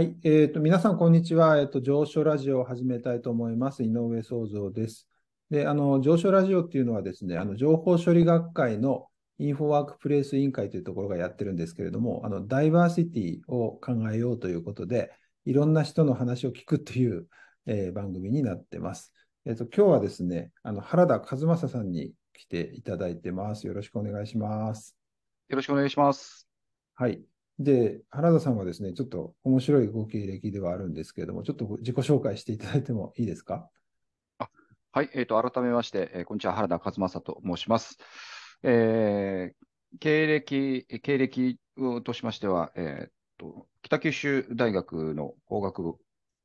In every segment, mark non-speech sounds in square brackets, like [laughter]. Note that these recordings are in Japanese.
はい、えーと、皆さん、こんにちは。えっ、と、上昇ラジオを始めたいと思います。井上創造です。で、あの、上昇ラジオっていうのはですね、あの、情報処理学会のインフォワークプレイス委員会というところがやってるんですけれども、あの、ダイバーシティを考えようということで、いろんな人の話を聞くという、えー番組になってます。えっ、と、今日はですね、あの、原田和正さんに来ていただいてます。よろしくお願いします。よろしくお願いします。はい。で、原田さんはですね、ちょっと面白いご経歴ではあるんですけれども、ちょっと自己紹介していただいてもいいですか？はい、えっ、と、改めまして、えーこんにちは、原田和正と申します。えー経歴、経歴としましては、えっと、北九州大学の法学部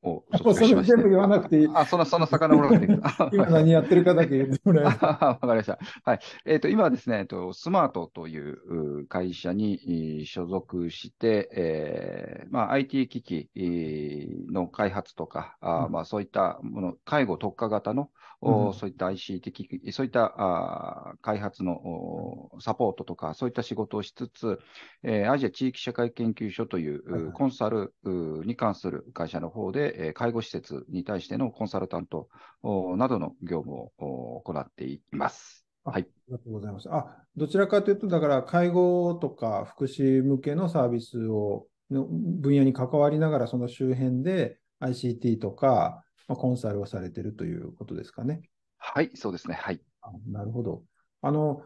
を卒業しまして。それ全部言わなくていい。あ、そんな、そんな魚もらっていいあ [laughs] 今何やってるかだけ言ってもらえますか。わかりました。はい。えっ、と、今はですね、えっと、スマートというう会社にえー所属して、えーまあ、IT 機器えーの開発とか、あーうんまあ、そういったもの、介護特化型の、おうんそういった ICT 機器、そういったあー開発のおサポートとか、そういった仕事をしつつ、えーアジア地域社会研究所という、コンサルうに関する会社の方で、えー介護施設に対してのコンサルタントおなどの業務をお行っています。あはい。ありがとうございます。あ、どちらかというと、だから介護とか福祉向けのサービスをの分野に関わりながら、その周辺で ICT とか、まあ、コンサルをされてるということですかね。はい、そうですね。はい。あなるほど。あの、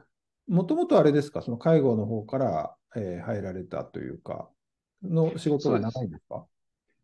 もともとあれですか、その介護の方から、えー入られたというか、の仕事が長いんですか？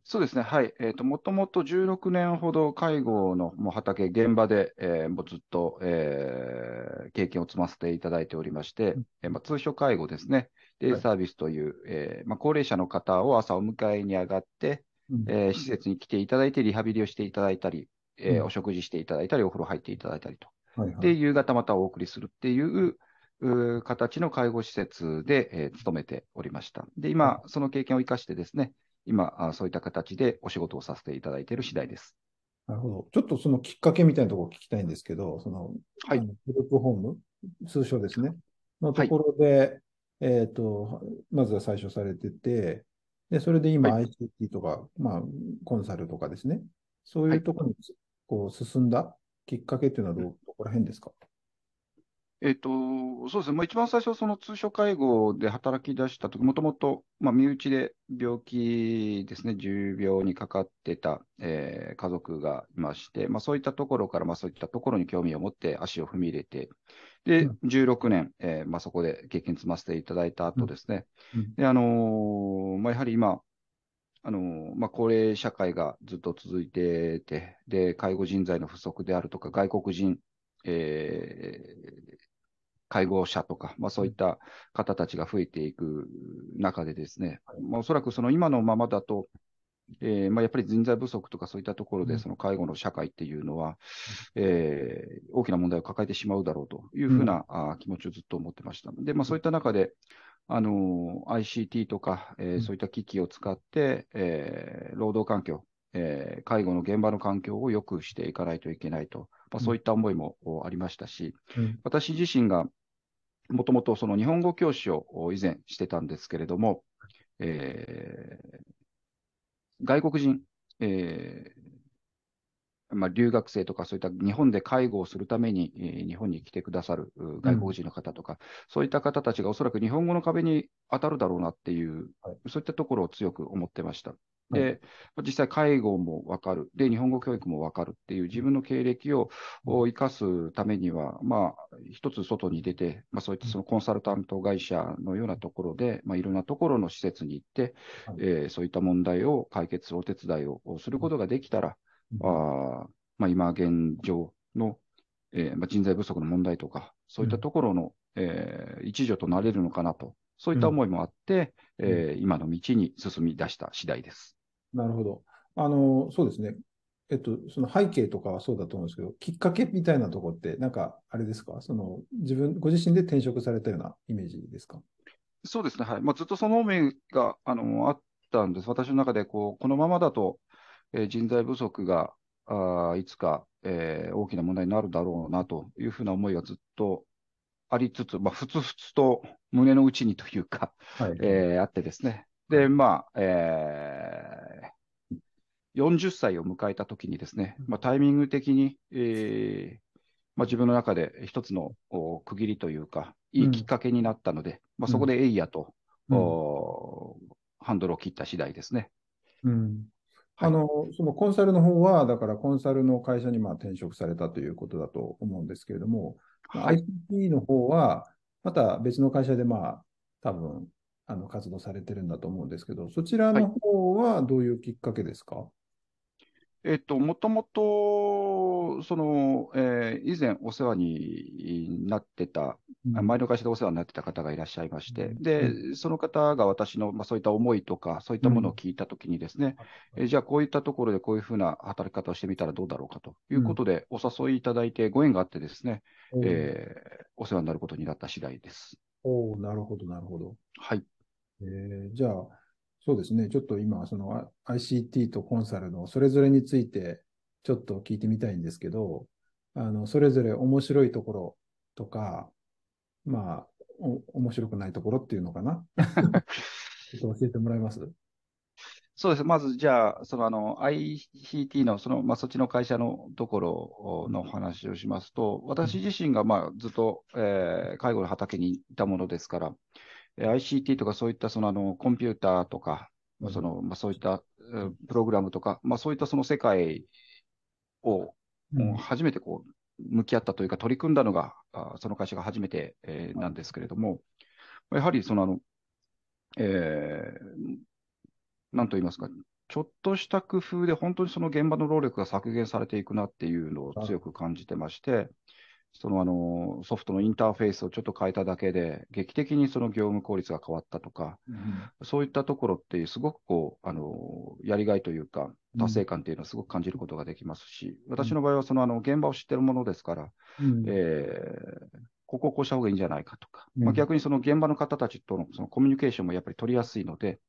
そうですね。はい。えっ、と、もともと16年ほど介護のもう畑、現場で、えーもうずっと、えー経験を積ませていただいておりまして、うんえーまあ、通所介護ですね。デはいイサービスという、えーまあ、高齢者の方を朝お迎えに上がって、うんえー施設に来ていただいて、リハビリをしていただいたり、えーうんお食事していただいたり、お風呂入っていただいたりと。で、はいはい。夕方またお送りするっていう、うー形の介護施設で、えー勤めておりました。で、今、その経験を生かしてですね、今、あそういった形でお仕事をさせていただいている次第です。なるほど。ちょっとそのきっかけみたいなところを聞きたいんですけど、その、はい。グループホーム、通称ですね、のところで、えっと、まずは最初されてて、で、それで今は ICT とか、まあ、コンサルとかですね、そういうところにこう進んだきっかけっていうのはど、どこら辺ですか？えっと、そうですね、まあ、一番最初、その通所介護で働き出したとき、もともと、まあ、身内で病気ですね、重病にかかってた、えー家族がいまして、まあ、そういったところから、まあ、そういったところに興味を持って足を踏み入れて、で、うん。16年、えーまあ、そこで経験積ませていただいた後ですね、うん。で、あのーまあ、やはり今、あのーまあ、高齢社会がずっと続いてて、で、介護人材の不足であるとか、外国人、えー介護者とか、まあ、そういった方たちが増えていく中でですね、まあ、おそらくその今のままだと、えーまあ、やっぱり人材不足とかそういったところで、うん。その介護の社会っていうのは、えー大きな問題を抱えてしまうだろうというふうな、あー気持ちをずっと思ってました。で、まあ、そういった中で、あのー ICT とか、えーうん。そういった機器を使って、えー労働環境、えー介護の現場の環境を良くしていかないといけないと、まあ、そういった思いもおありましたし、うん。私自身がもともとその日本語教師をお以前してたんですけれども、えー外国人、えーまあ、留学生とかそういった日本で介護をするために、えー日本に来てくださるう外国人の方とか、そういった方たちがおそらく日本語の壁に当たるだろうなっていう、はい。そういったところを強く思ってました。はで、実際介護もわかる。で、日本語教育もわかるっていう自分の経歴をを生かすためには、まあ、一つ外に出て、まあ、そういったそのコンサルタント会社のようなところで、まあ、いろんなところの施設に行って、はい。えーそういった問題を解決するお手伝いをすることができたら、あーまあ、今現状の、えーまあ、人材不足の問題とか、そういったところの、えー一助となれるのかなと、そういった思いもあって、うん。えー今の道に進み出した次第です。なるほど。あの、そうですね。えっと、その背景とかはそうだと思うんですけど、きっかけみたいなところって、なんか、あれですか？その、自分、ご自身で転職されたようなイメージですか？そうですね、はい。まあ、ずっとその思いが、あの、あったんです。私の中で、こう、このままだと、えー人材不足が、あーいつか、えー大きな問題になるだろうな、というふうな思いがずっとありつつ、まあ、ふつふつと胸の内にというか、はい。えーあってですね。で、まあ、えー40歳を迎えたときにですね、まあ、タイミング的に、えーまあ、自分の中で一つの区切りというか、いいきっかけになったので、うん、まあ、そこでエイヤと、うん、ハンドルを切った次第ですね。うん。あの、そのコンサルの方は、だからコンサルの会社にまあ転職されたということだと思うんですけれども、はい、ICT の方は、また別の会社でまあ、多分、あの活動されてるんだと思うんですけど、そちらの方はどういうきっかけですか、はいえっと、もともと、その、えー、以前お世話になってた、うん、前の会社でお世話になってた方がいらっしゃいまして、うん、で、その方が私の、まあ、そういった思いとか、そういったものを聞いたときにですね、うん、えー、じゃあこういったところでこういうふうな働き方をしてみたらどうだろうかということで、お誘いいただいてご縁があってですね、えー、お世話になることになった次第です。おなるほど、なるほど。はい。えー、じゃあ、そうですね。ちょっと今、その ICT とコンサルのそれぞれについてちょっと聞いてみたいんですけど、あの、それぞれ面白いところとか、まあ、面白くないところっていうのかな？[laughs] ちょっと教えてもらえます？そうです。まず、じゃあ、そのあの ICT の、その、まあ、そっちの会社のところの話をしますと、私自身が、まあ、ずっと、えー、介護の畑にいたものですから、ICT とかそういったそのあのコンピューターとか、うん、そのまあ、そういったプログラムとか、まあ、そういったその世界を、初めてこう向き合ったというか、取り組んだのが、その会社が初めて、えー、なんですけれども、やはりそのあの、えー、なんと言いますか、ちょっとした工夫で本当にその現場の労力が削減されていくなっていうのを強く感じてまして、そのあのソフトのインターフェースをちょっと変えただけで、劇的にその業務効率が変わったとか、うん、そういったところって、すごくこうあのやりがいというか、達成感っていうのをすごく感じることができますし、うん、私の場合はそのあの現場を知ってるものですから、うん、えー、ここをこうした方がいいんじゃないかとか、まあ、逆にその現場の方たちとのそのコミュニケーションもやっぱり取りやすいので、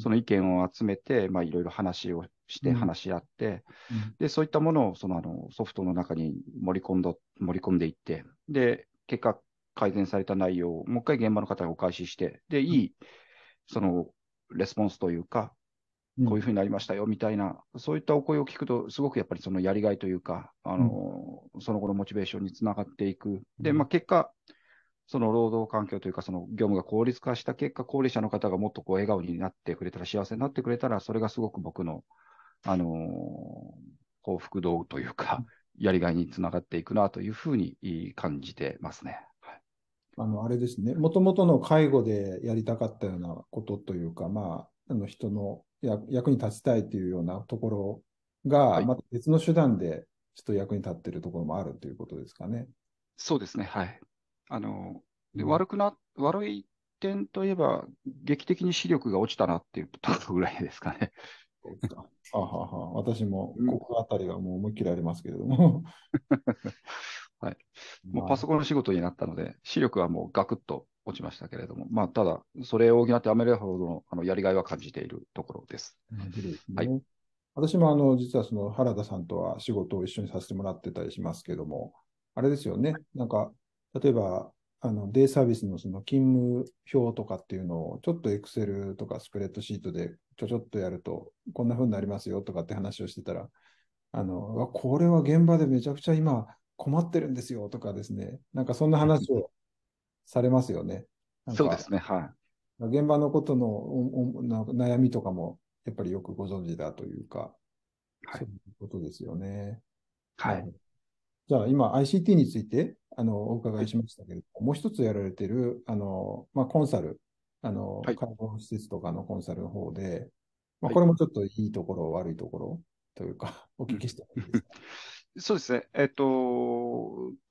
その意見を集めて、まあ、いろいろ話をして話し合って、うん、でそういったものをそのあのソフトの中に盛り込んど盛り込んでいって、で結果、改善された内容をもう一回現場の方にお返しして、でいいそのレスポンスというか、こういうふうになりましたよみたいな、そういったお声を聞くと、すごくやっぱりそのやりがいというか、あの、うん、その後のモチベーションにつながっていく。で、まあ、結果、その労働環境というか、その業務が効率化した結果、高齢者の方がもっとこう笑顔になってくれたら、幸せになってくれたら、それがすごく僕のあの幸福度というか、やりがいにつながっていくなというふうに感じてますね。あの、あれですね、もともとの介護でやりたかったようなことというか、まあ、あの人の役に立ちたいというようなところが、また別の手段でちょっと役に立っているところもあるということですかね。そうですね、はい。あの、で悪くな、悪い点といえば、劇的に視力が落ちたなっていうところぐらいですかね。は [laughs] はは。私もここあたりがもう思いっきりありますけれども。[laughs] はい。もうパソコンの仕事になったので、視力はもうガクッと落ちましたけれども、まあ、ただ、それを補ってアメリカほどのあのやりがいは感じているところです。ですね、はい、私もあの実はその原田さんとは仕事を一緒にさせてもらってたりしますけども、あれですよね、なんか、例えばあのデイサービスのその勤務表とかっていうのを、ちょっとエクセルとかスプレッドシートでちょちょっとやると、こんな風になりますよとかって話をしてたら、あの、これは現場でめちゃくちゃ今困ってるんですよとかですね、なんかそんな話をされますよね。そうですね、はい。現場のことの悩みとかも、やっぱりよくご存知だというか、はい、そういうことですよね。はい。じゃあ今 ICT についてあのお伺いしましたけれども、もう一つやられてるあの、まあ、コンサル、あの、はい、介護施設とかのコンサルの方で、まあ、これもちょっといいところ、悪いところというか、[laughs] お聞きしてもいいですか？そうですね。えっと、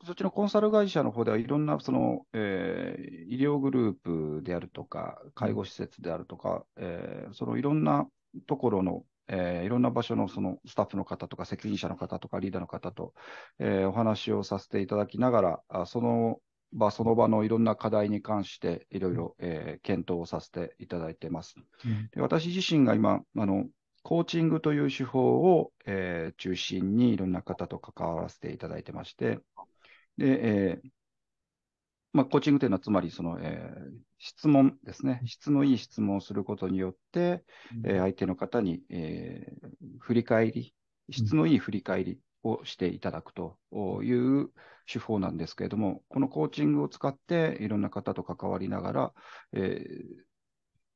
そっちのコンサル会社の方ではいろんなその、えー、医療グループであるとか、介護施設であるとか、うん、えー、そのいろんなところのえー、いろんな場所のそのスタッフの方とか責任者の方とかリーダーの方と、えー、お話をさせていただきながら、あその場その場のいろんな課題に関していろいろ、えー、検討をさせていただいています。うん、で私自身が今あの、コーチングという手法を、えー、中心にいろんな方と関わらせていただいてまして、で、えーまあ、コーチングというのは、つまりその、えー、質問ですね、質のいい質問をすることによって、うん、えー、相手の方に、えー、振り返り、質のいい振り返りをしていただくという手法なんですけれども、このコーチングを使って、いろんな方と関わりながら、えー、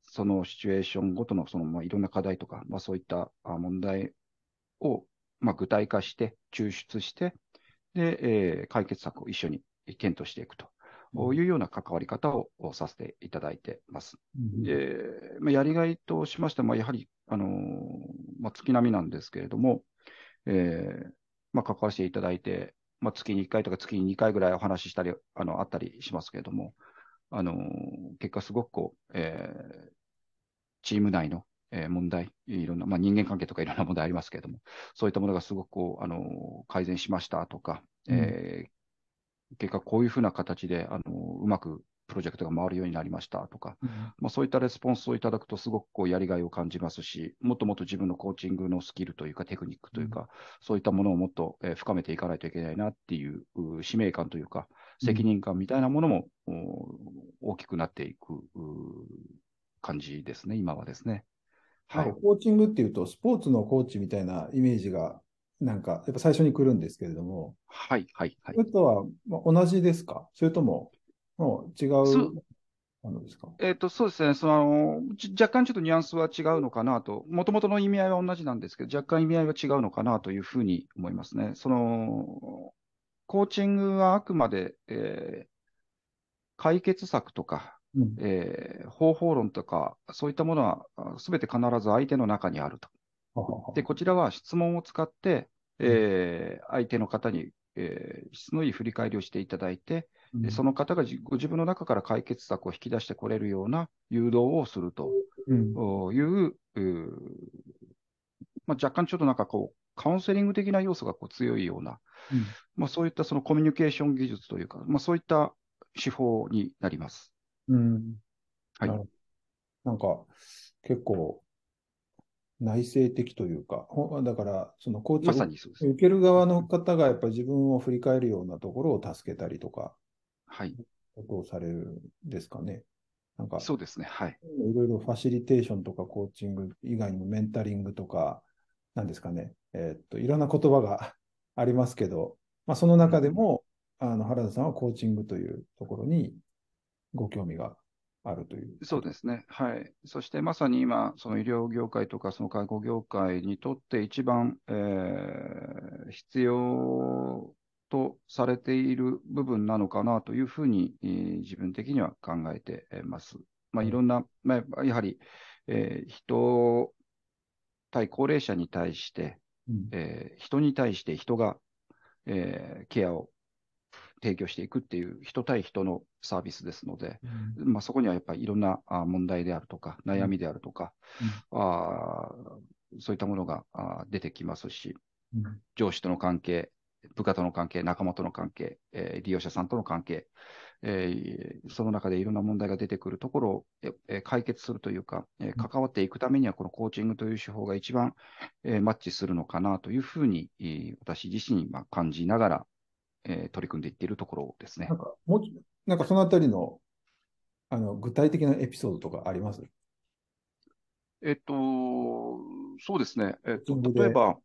そのシチュエーションごとのその、まあ、いろんな課題とか、まあ、そういった問題を、まあ、具体化して、抽出して、で、えー、解決策を一緒に検討していくというような関わり方をさせていただいてます。うん、でまあ、やりがいとしましても、やはり、あのー、まあ、月並みなんですけれども、えーまあ、関わらせていただいて、まあ、月に1回とか月に2回ぐらいお話ししたり、あのあったりしますけれども、あのー、結果すごくこう、えー、チーム内のえ問題、いろんな、まあ、人間関係とかいろんな問題ありますけれども、そういったものがすごくこう、あの改善しましたとか、うん、えー、結果こういうふうな形で、あのうまくプロジェクトが回るようになりましたとか、うん、まあ、そういったレスポンスをいただくと、すごくこうやりがいを感じますし、もっともっと自分のコーチングのスキルというか、テクニックというか、うん、そういったものをもっと、え深めていかないといけないなっていう使命感というか、責任感みたいなものも、大きくなっていく感じですね、今はですね。はい、コーチングっていうと、スポーツのコーチみたいなイメージが、なんか、やっぱ最初に来るんですけれども、はい、はい、はい。それとは、まあ、同じですか？それとも、もう違うあのですか？えっ、ー、と、そうですね。その、若干ちょっとニュアンスは違うのかなと、もともとの意味合いは同じなんですけど、若干意味合いは違うのかなというふうに思いますね。その、コーチングはあくまで、えー、解決策とか、うん、えー、方法論とか、そういったものはすべて必ず相手の中にあると。で、こちらは質問を使って、えー、相手の方に、えー、質のいい振り返りをしていただいて、うん、その方がご自分の中から解決策を引き出してこれるような誘導をするという、うん、まあ、若干ちょっとなんかこう、カウンセリング的な要素がこう強いような、うん、まあ、そういったそのコミュニケーション技術というか、まあ、そういった手法になります。うん。はい。なんか、結構、内省的というか、だから、そのコーチを受ける側の方がやっぱり自分を振り返るようなところを助けたりとか、はい。ことをされるんですかね。なんか、そうですね。はい。いろいろファシリテーションとかコーチング以外にもメンタリングとか、なんですかね。えー、っと、いろんな言葉が [laughs] ありますけど、まあ、その中でも、あの、原田さんはコーチングというところにご興味があるという。そうですね。はい。そしてまさに今、その医療業界とかその介護業界にとって一番、えー、必要とされている部分なのかなというふうに、えー、自分的には考えてます。まあ、いろんな、まあ、やはり、えー、人対高齢者に対して、うん、えー、人に対して人が、えー、ケアを提供していくっていう人対人のサービスですので、うん、まあ、そこにはやっぱりいろんな問題であるとか、悩みであるとか、うん、あそういったものが出てきますし、うん、上司との関係、部下との関係、仲間との関係、えー、利用者さんとの関係、えー、その中でいろんな問題が出てくるところを、えー、解決するというか、えー、関わっていくためには、このコーチングという手法が一番、えー、マッチするのかなというふうに、えー、私自身、まあ、感じながら、えー、取り組んでいっているところですね。なんか、もなんかそのあたりのあの具体的なエピソードとかあります？えっと、そうですね。えっと、例えば、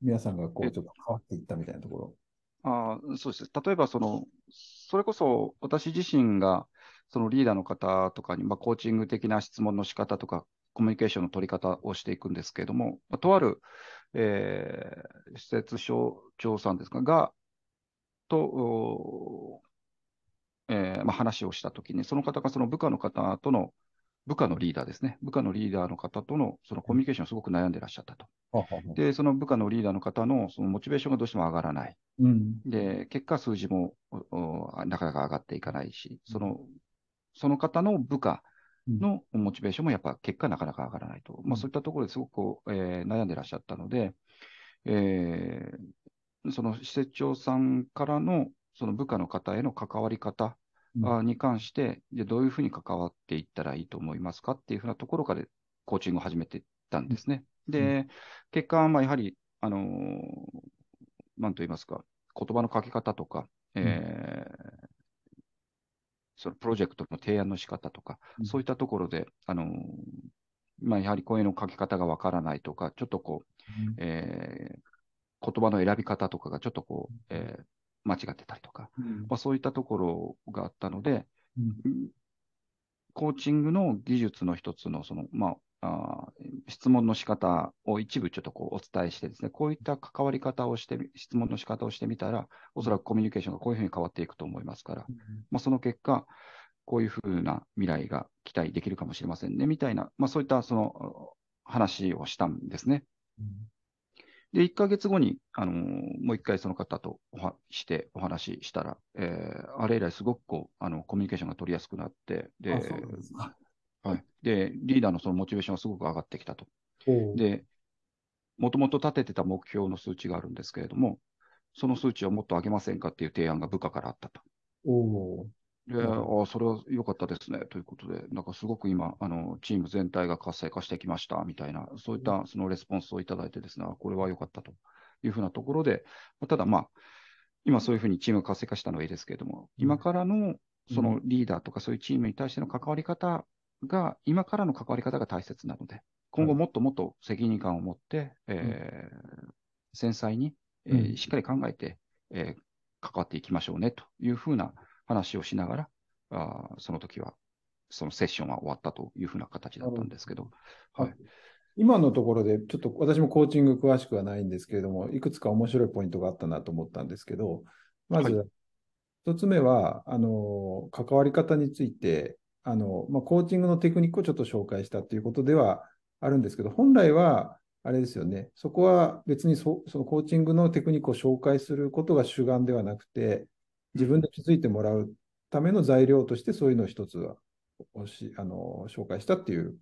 皆さんがこう、ちょっと変わっていったみたいなところ？あそうです。例えば、その、それこそ私自身が、そのリーダーの方とかに、まあ、コーチング的な質問の仕方とか、コミュニケーションの取り方をしていくんですけれども、まあ、とある、えー、施設所長さんですか？が、と、えーまあ、話をしたときに、その方がその部下の方との、部下のリーダーですね、部下のリーダーの方とのそのコミュニケーションをすごく悩んでらっしゃったと。で、その部下のリーダーの方のそのモチベーションがどうしても上がらない。うん、で、結果、数字もなかなか上がっていかないし、そのその方の部下のモチベーションもやっぱ結果なかなか上がらないと。まあ、そういったところですごく、えー、悩んでらっしゃったので、えー、その施設長さんからのその部下の方への関わり方に関して、じゃどういうふうに関わっていったらいいと思いますかっていうふうなところからコーチングを始めていったんですね。で、結果、まあ、やはり、あのー、なんと言いますか、言葉の書き方とか、えーそのプロジェクトの提案の仕方とか、うん。そういったところで、あのまあ、やはり声の書き方がわからないとか、ちょっとこう、えー言葉の選び方とかがちょっとこう、えー間違ってたりとか、うん。まあ、そういったところがあったので、うん。コーチングの技術の一つのその、まあ、あー質問の仕方を一部ちょっとこうお伝えしてですね、こういった関わり方をしてみ、質問の仕方をしてみたら、おそらくコミュニケーションがこういうふうに変わっていくと思いますから、まあ、その結果、こういうふうな未来が期待できるかもしれませんね、みたいな、まあ、そういったその話をしたんですね。で、1ヶ月後に、あのーもう一回その方とおはしてお話ししたら、えーあれ以来すごくこう、あの、コミュニケーションが取りやすくなって、で、はい。で、リーダーのそのモチベーションがすごく上がってきたと。で、もともと立ててた目標の数値があるんですけれども、その数値をもっと上げませんかっていう提案が部下からあったと。で、ああ、それは良かったですね。ということで、なんかすごく今、あの、チーム全体が活性化してきました、みたいな、そういったそのレスポンスをいただいてですね、あこれは良かったというふうなところで、まあただまあ、今そういうふうにチームが活性化したのはいいですけれども、今からのそのリーダーとかそういうチームに対しての関わり方が、今からの関わり方が大切なので、今後もっともっと責任感を持って、えー繊細に、えーうん。しっかり考えて、えー関わっていきましょうねというふうな話をしながら、あーその時は、そのセッションは終わったというふうな形だったんですけど、はい。今のところで、ちょっと私もコーチング詳しくはないんですけれども、いくつか面白いポイントがあったなと思ったんですけど、まはず、一つ目は、あの、関わり方について、あの、まあ、コーチングのテクニックをちょっと紹介したということではあるんですけど、本来は、あれですよね、そこは別にそそのコーチングのテクニックを紹介することが主眼ではなくて、自分で気づいてもらうための材料として、そういうのを一つはおしあの紹介したっていう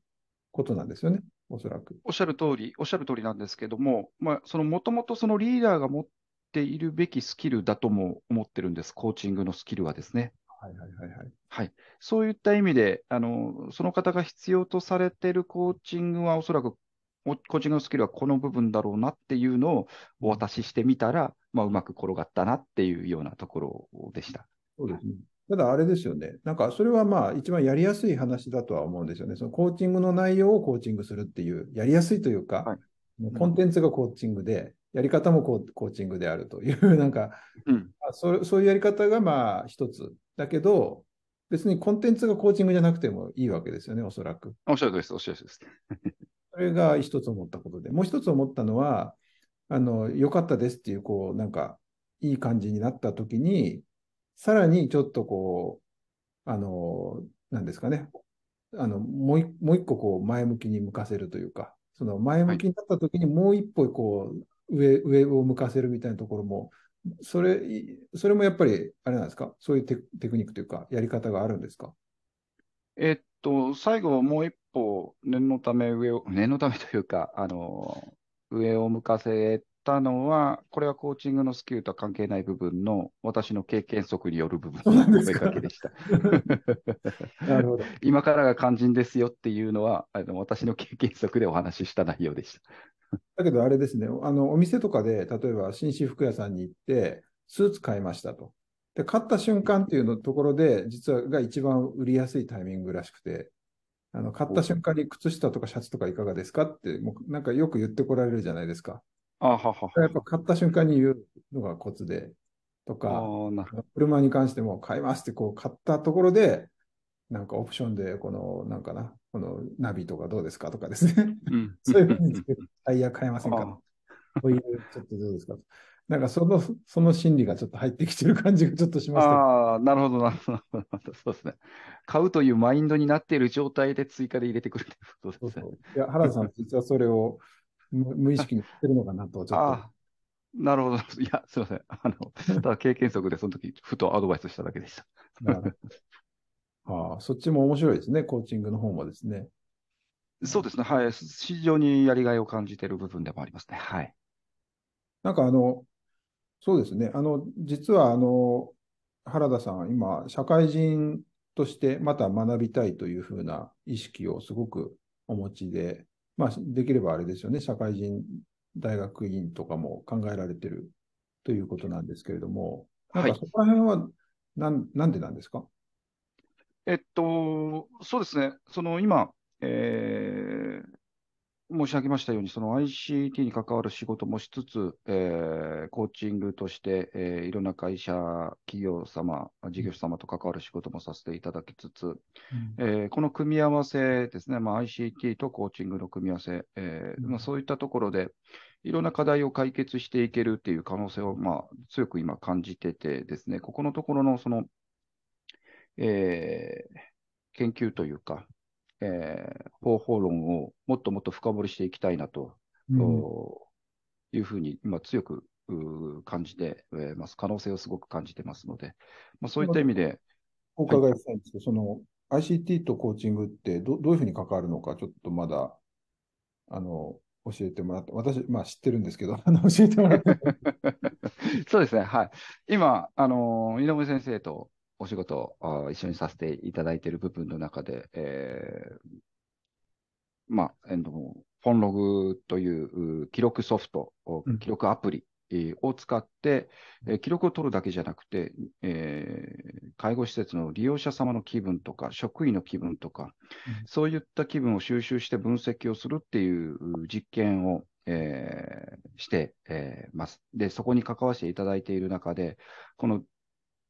ことなんですよね、おそらく。おっしゃる通り、おっしゃる通りなんですけども、まあ、そのもともとそのリーダーが持っているべきスキルだとも思ってるんです、コーチングのスキルはですね。はいはいはいはい。はい。そういった意味で、あの、その方が必要とされているコーチングは、おそらく、おコーチングのスキルはこの部分だろうなっていうのをお渡ししてみたら、まあ、うまく転がったなっていうようなところでした。そうですね。ただあれですよね。なんかそれはまあ一番やりやすい話だとは思うんですよね。そのコーチングの内容をコーチングするっていう、やりやすいというか、はいコンテンツがコーチングで、やり方もコーチングであるという、[laughs] なんか、うん。まあそうそういうやり方がまあ一つ。だけど、別にコンテンツがコーチングじゃなくてもいいわけですよね、おそらく。おっしゃるとりです、おっしゃるとりです。[laughs] それが一つ思ったことで、もう一つ思ったのは、あの、良かったですっていう、こう、なんか、いい感じになったときに、さらにちょっとこう、あの、なんですかね、あの、もうもう一個こう、前向きに向かせるというか、その前向きになったときにもう一歩こう、上、上を向かせるみたいなところも、それ、それもやっぱり、あれなんですか、そういうテクテクニックというか、やり方があるんですか？えっと、最後もう一歩、念のため上を、念のためというか、あの、上を向かせたのは、これはコーチングのスキルとは関係ない部分の、私の経験則による部分のんですか？声かけでした。[laughs] 今からが肝心ですよっていうのは、あの私の経験則でお話しした内容でした。だけどあれですね、あのお店とかで、例えば紳士服屋さんに行って、スーツ買いましたと。で、買った瞬間っていうのところで、実はが一番売りやすいタイミングらしくて、あの買った瞬間に靴下とかシャツとかいかがですか？って、もうなんかよく言ってこられるじゃないですか。あははやっぱ買った瞬間に言うのがコツで、とあか、車に関しても買いますってこう買ったところで、なんかオプションで、この、なんかな、このナビとかどうですかとかですね。うん。[laughs] そういうふうにタイヤ買えませんあかこういう、ちょっとどうですか？なんかその、その心理がちょっと入ってきてる感じがちょっとしました。あー、なるほど、なるほど。なるほどそうですね。買うというマインドになっている状態で追加で入れてくるということですね。そうそう。いや、原田さん、実はそれを無無意識に言ってるのかなと、ちょっああ、なるほど。いや、すいません。あの、ただ経験則でその時、ふとアドバイスしただけでした。ああ、そっちも面白いですね、コーチングの方もですね。そうですね。はい。非常にやりがいを感じている部分でもありますね。はい。なんかあの、そうですね、あの、実はあの、原田さん、今、社会人としてまた学びたいというふうな意識をすごくお持ちで、まあ、できればあれですよね、社会人大学院とかも考えられてるということなんですけれども、なんはいかそこら辺はなん、なんでなんですか？えっと、そうですね、その今、えー申し上げましたように、その ICT に関わる仕事もしつつ、えー、コーチングとして、えー、いろんな会社、企業様、事業者様と関わる仕事もさせていただきつつ、うん、えー、この組み合わせですね、まあ、ICT とコーチングの組み合わせ、えー、まあ、そういったところで、いろんな課題を解決していけるっていう可能性を、まあ、強く今感じててですね、ここのところのその、えー、研究というか、えー、方法論をもっともっと深掘りしていきたいなと、うん、いうふうに今強く感じてます。可能性をすごく感じてますので、まあ、そういった意味で。お伺いしたいんですけど、はい、その ICT とコーチングってどどういうふうに関わるのか、ちょっとまだあの教えてもらって、私、まあ知ってるんですけど、[laughs] あの教えてもらって。[laughs] そうですね、はい。今、あの井上先生とお仕事を一緒にさせていただいている部分の中で、えー、まあ、えー、フォンログという記録ソフト、記録アプリを使って、えー、記録を取るだけじゃなくて、えー、介護施設の利用者様の気分とか、職員の気分とか、うん、そういった気分を収集して分析をするっていう実験を、えー、して、えー、ます。で、そこに関わせていただいている中で、この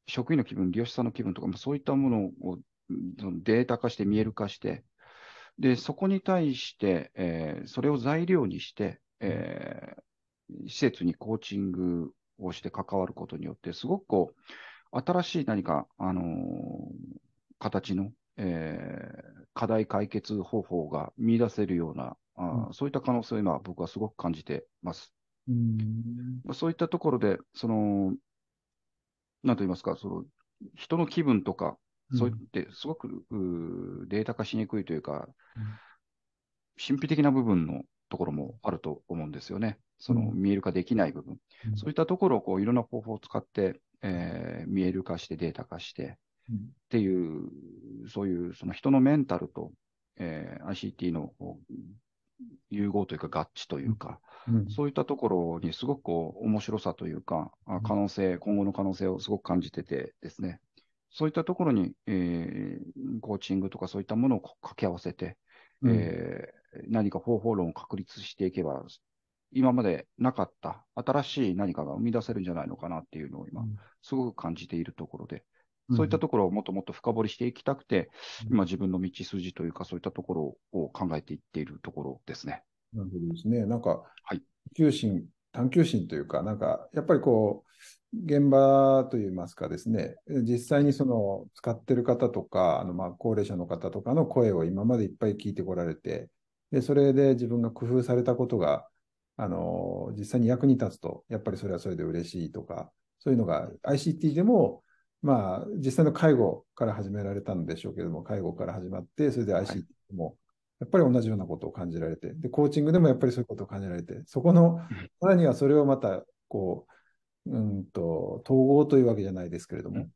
職員の気分、利用者さんの気分とか、そういったものをデータ化して見える化して、で、そこに対して、えー、それを材料にして、えー、施設にコーチングをして関わることによって、すごくこう、新しい何か、あのー、形の、えー、課題解決方法が見出せるような、あ、うん、そういった可能性を今、僕はすごく感じてます。うんそういったところで、その、なんと言いますか、その人の気分とか、そういってすごく、データ化しにくいというか、神秘的な部分のところもあると思うんですよね。その見える化できない部分。そういったところをこういろんな方法を使って、えー、見える化してデータ化して、っていう、そういうその人のメンタルと、えー、ICT の融合というか合致というか、うん、そういったところにすごくこう面白さというか、可能性、今後の可能性をすごく感じててですね、そういったところに、えー、コーチングとかそういったものを掛け合わせて、うん、えー、何か方法論を確立していけば、今までなかった新しい何かが生み出せるんじゃないのかなっていうのを今、すごく感じているところで、そういったところをもっともっと深掘りしていきたくて、うん、今自分の道筋というか、そういったところを考えていっているところですね。なるほどですね。なんか、はい、探求心、探求心というか、なんか、やっぱりこう、現場といいますかですね、実際にその使ってる方とか、あのまあ高齢者の方とかの声を今までいっぱい聞いてこられて、でそれで自分が工夫されたことが、あの実際に役に立つと、やっぱりそれはそれで嬉しいとか、そういうのが ICT でもまあ、実際の介護から始められたんでしょうけども、介護から始まって、それで ICT も、やっぱり同じようなことを感じられて、で、コーチングでもやっぱりそういうことを感じられて、そこの、さらにはそれをまた、こう、うんと、統合というわけじゃないですけれども、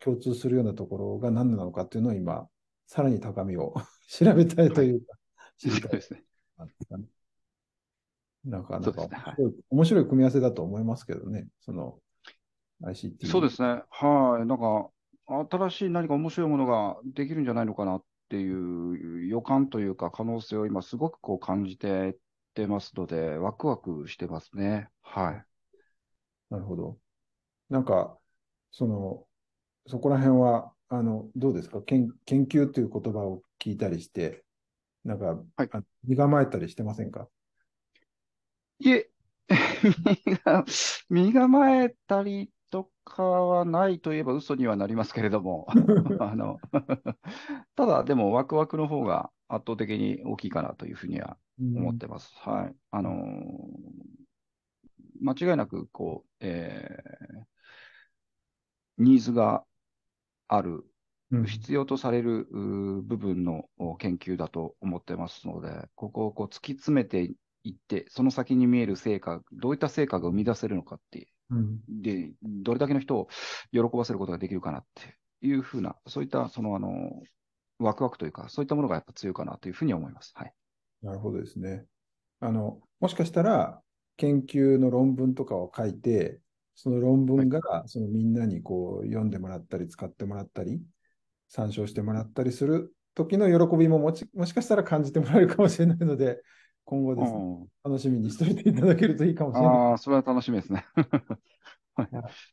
共通するようなところが何なのかっていうのを今、さらに高みを [laughs] 調べたいというか、知りたい。ですね。なかなか、面白い組み合わせだと思いますけどね、その、ICT。そうですね。はい。なんか、新しい何か面白いものができるんじゃないのかなっていう予感というか可能性を今すごくこう感じててますので、ワクワクしてますね。はい。なるほど。なんか、その、そこら辺は、あの、どうですか？研研究という言葉を聞いたりして、なんか、はい、身構えたりしてませんか？いえ、[laughs] 身構えたりとかはないといえば嘘にはなりますけれども、[laughs] あの [laughs] ただ、でもワクワクの方が圧倒的に大きいかなというふうには思ってます。うん、はい。あの間違いなく、こう、えー、ニーズがある、必要とされる部分の研究だと思ってますので、ここをこう突き詰めていって、その先に見える成果、どういった成果が生み出せるのかってうん、で、どれだけの人を喜ばせることができるかなっていうふうな、そういったそのあのワクワクというか、そういったものがやっぱ強いかなというふうに思います。はい、なるほどですね。あのもしかしたら、研究の論文とかを書いて、その論文がそのみんなにこう読んでもらったり、使ってもらったり参照してもらったりする時の喜びももちもしかしたら感じてもらえるかもしれないので、今後ですね、うん楽しみにしておいていただけるといいかもしれない。ああ、それは楽しみですね。[laughs] はい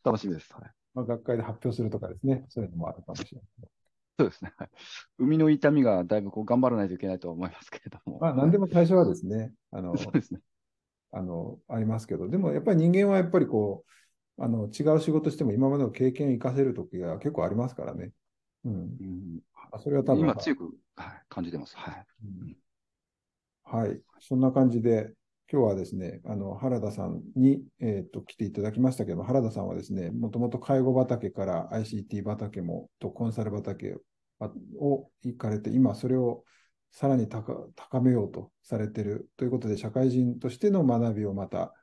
楽しみです。はいまあ、学会で発表するとかですね、そういうのもあるかもしれない。そうですね。はい生みの痛みがだいぶこう頑張らないといけないと思いますけれども。まあ、何でも最初はですね、あの、そうですね。あの、ありますけど、でもやっぱり人間はやっぱりこう、あの、違う仕事しても今までの経験を生かせる時が結構ありますからね。うん。うんあそれは多分、今強く、はい、感じてます。はい。うんはい。そんな感じで、今日はですね、あの、原田さんに、えっと、来ていただきましたけど、原田さんはですね、もともと介護畑から ICT 畑も、とコンサル畑を行かれて、今それをさらに高高めようとされているということで、社会人としての学びをまた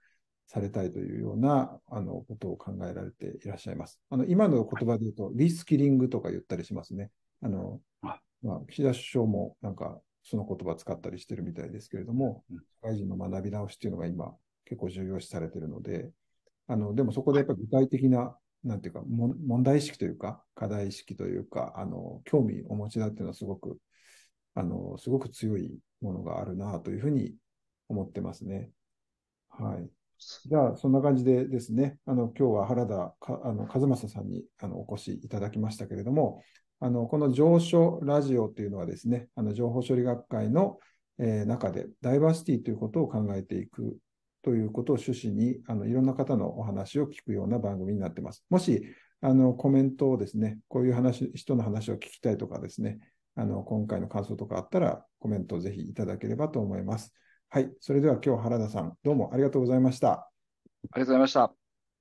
されたいというようなあのことを考えられていらっしゃいます。あの今の言葉で言うと、リスキリングとか言ったりしますね。あのあまあ、岸田首相もなんかその言葉使ったりしてるみたいですけれどもうん、社会人の学び直しっていうのが今結構重要視されているので、あのでもそこでやっぱり具体的な、なんていうか、問題意識というか、課題意識というか、あの興味をお持ちだっていうのはすごく、あのすごく強いものがあるなというふうに思ってますね。はい。じゃあ、そんな感じでですね、あの今日は原田かあの和正さんにあのお越しいただきましたけれども、あのこの上書ラジオというのはですね、あの情報処理学会の、え中でダイバーシティということを考えていくということを趣旨にあのいろんな方のお話を聞くような番組になっています。もしあのコメントをですね、こういう話人の話を聞きたいとかですね、あの今回の感想とかあったらコメントをぜひいただければと思います。はい、それでは今日原田さん、どうもありがとうございました。ありがとうございました。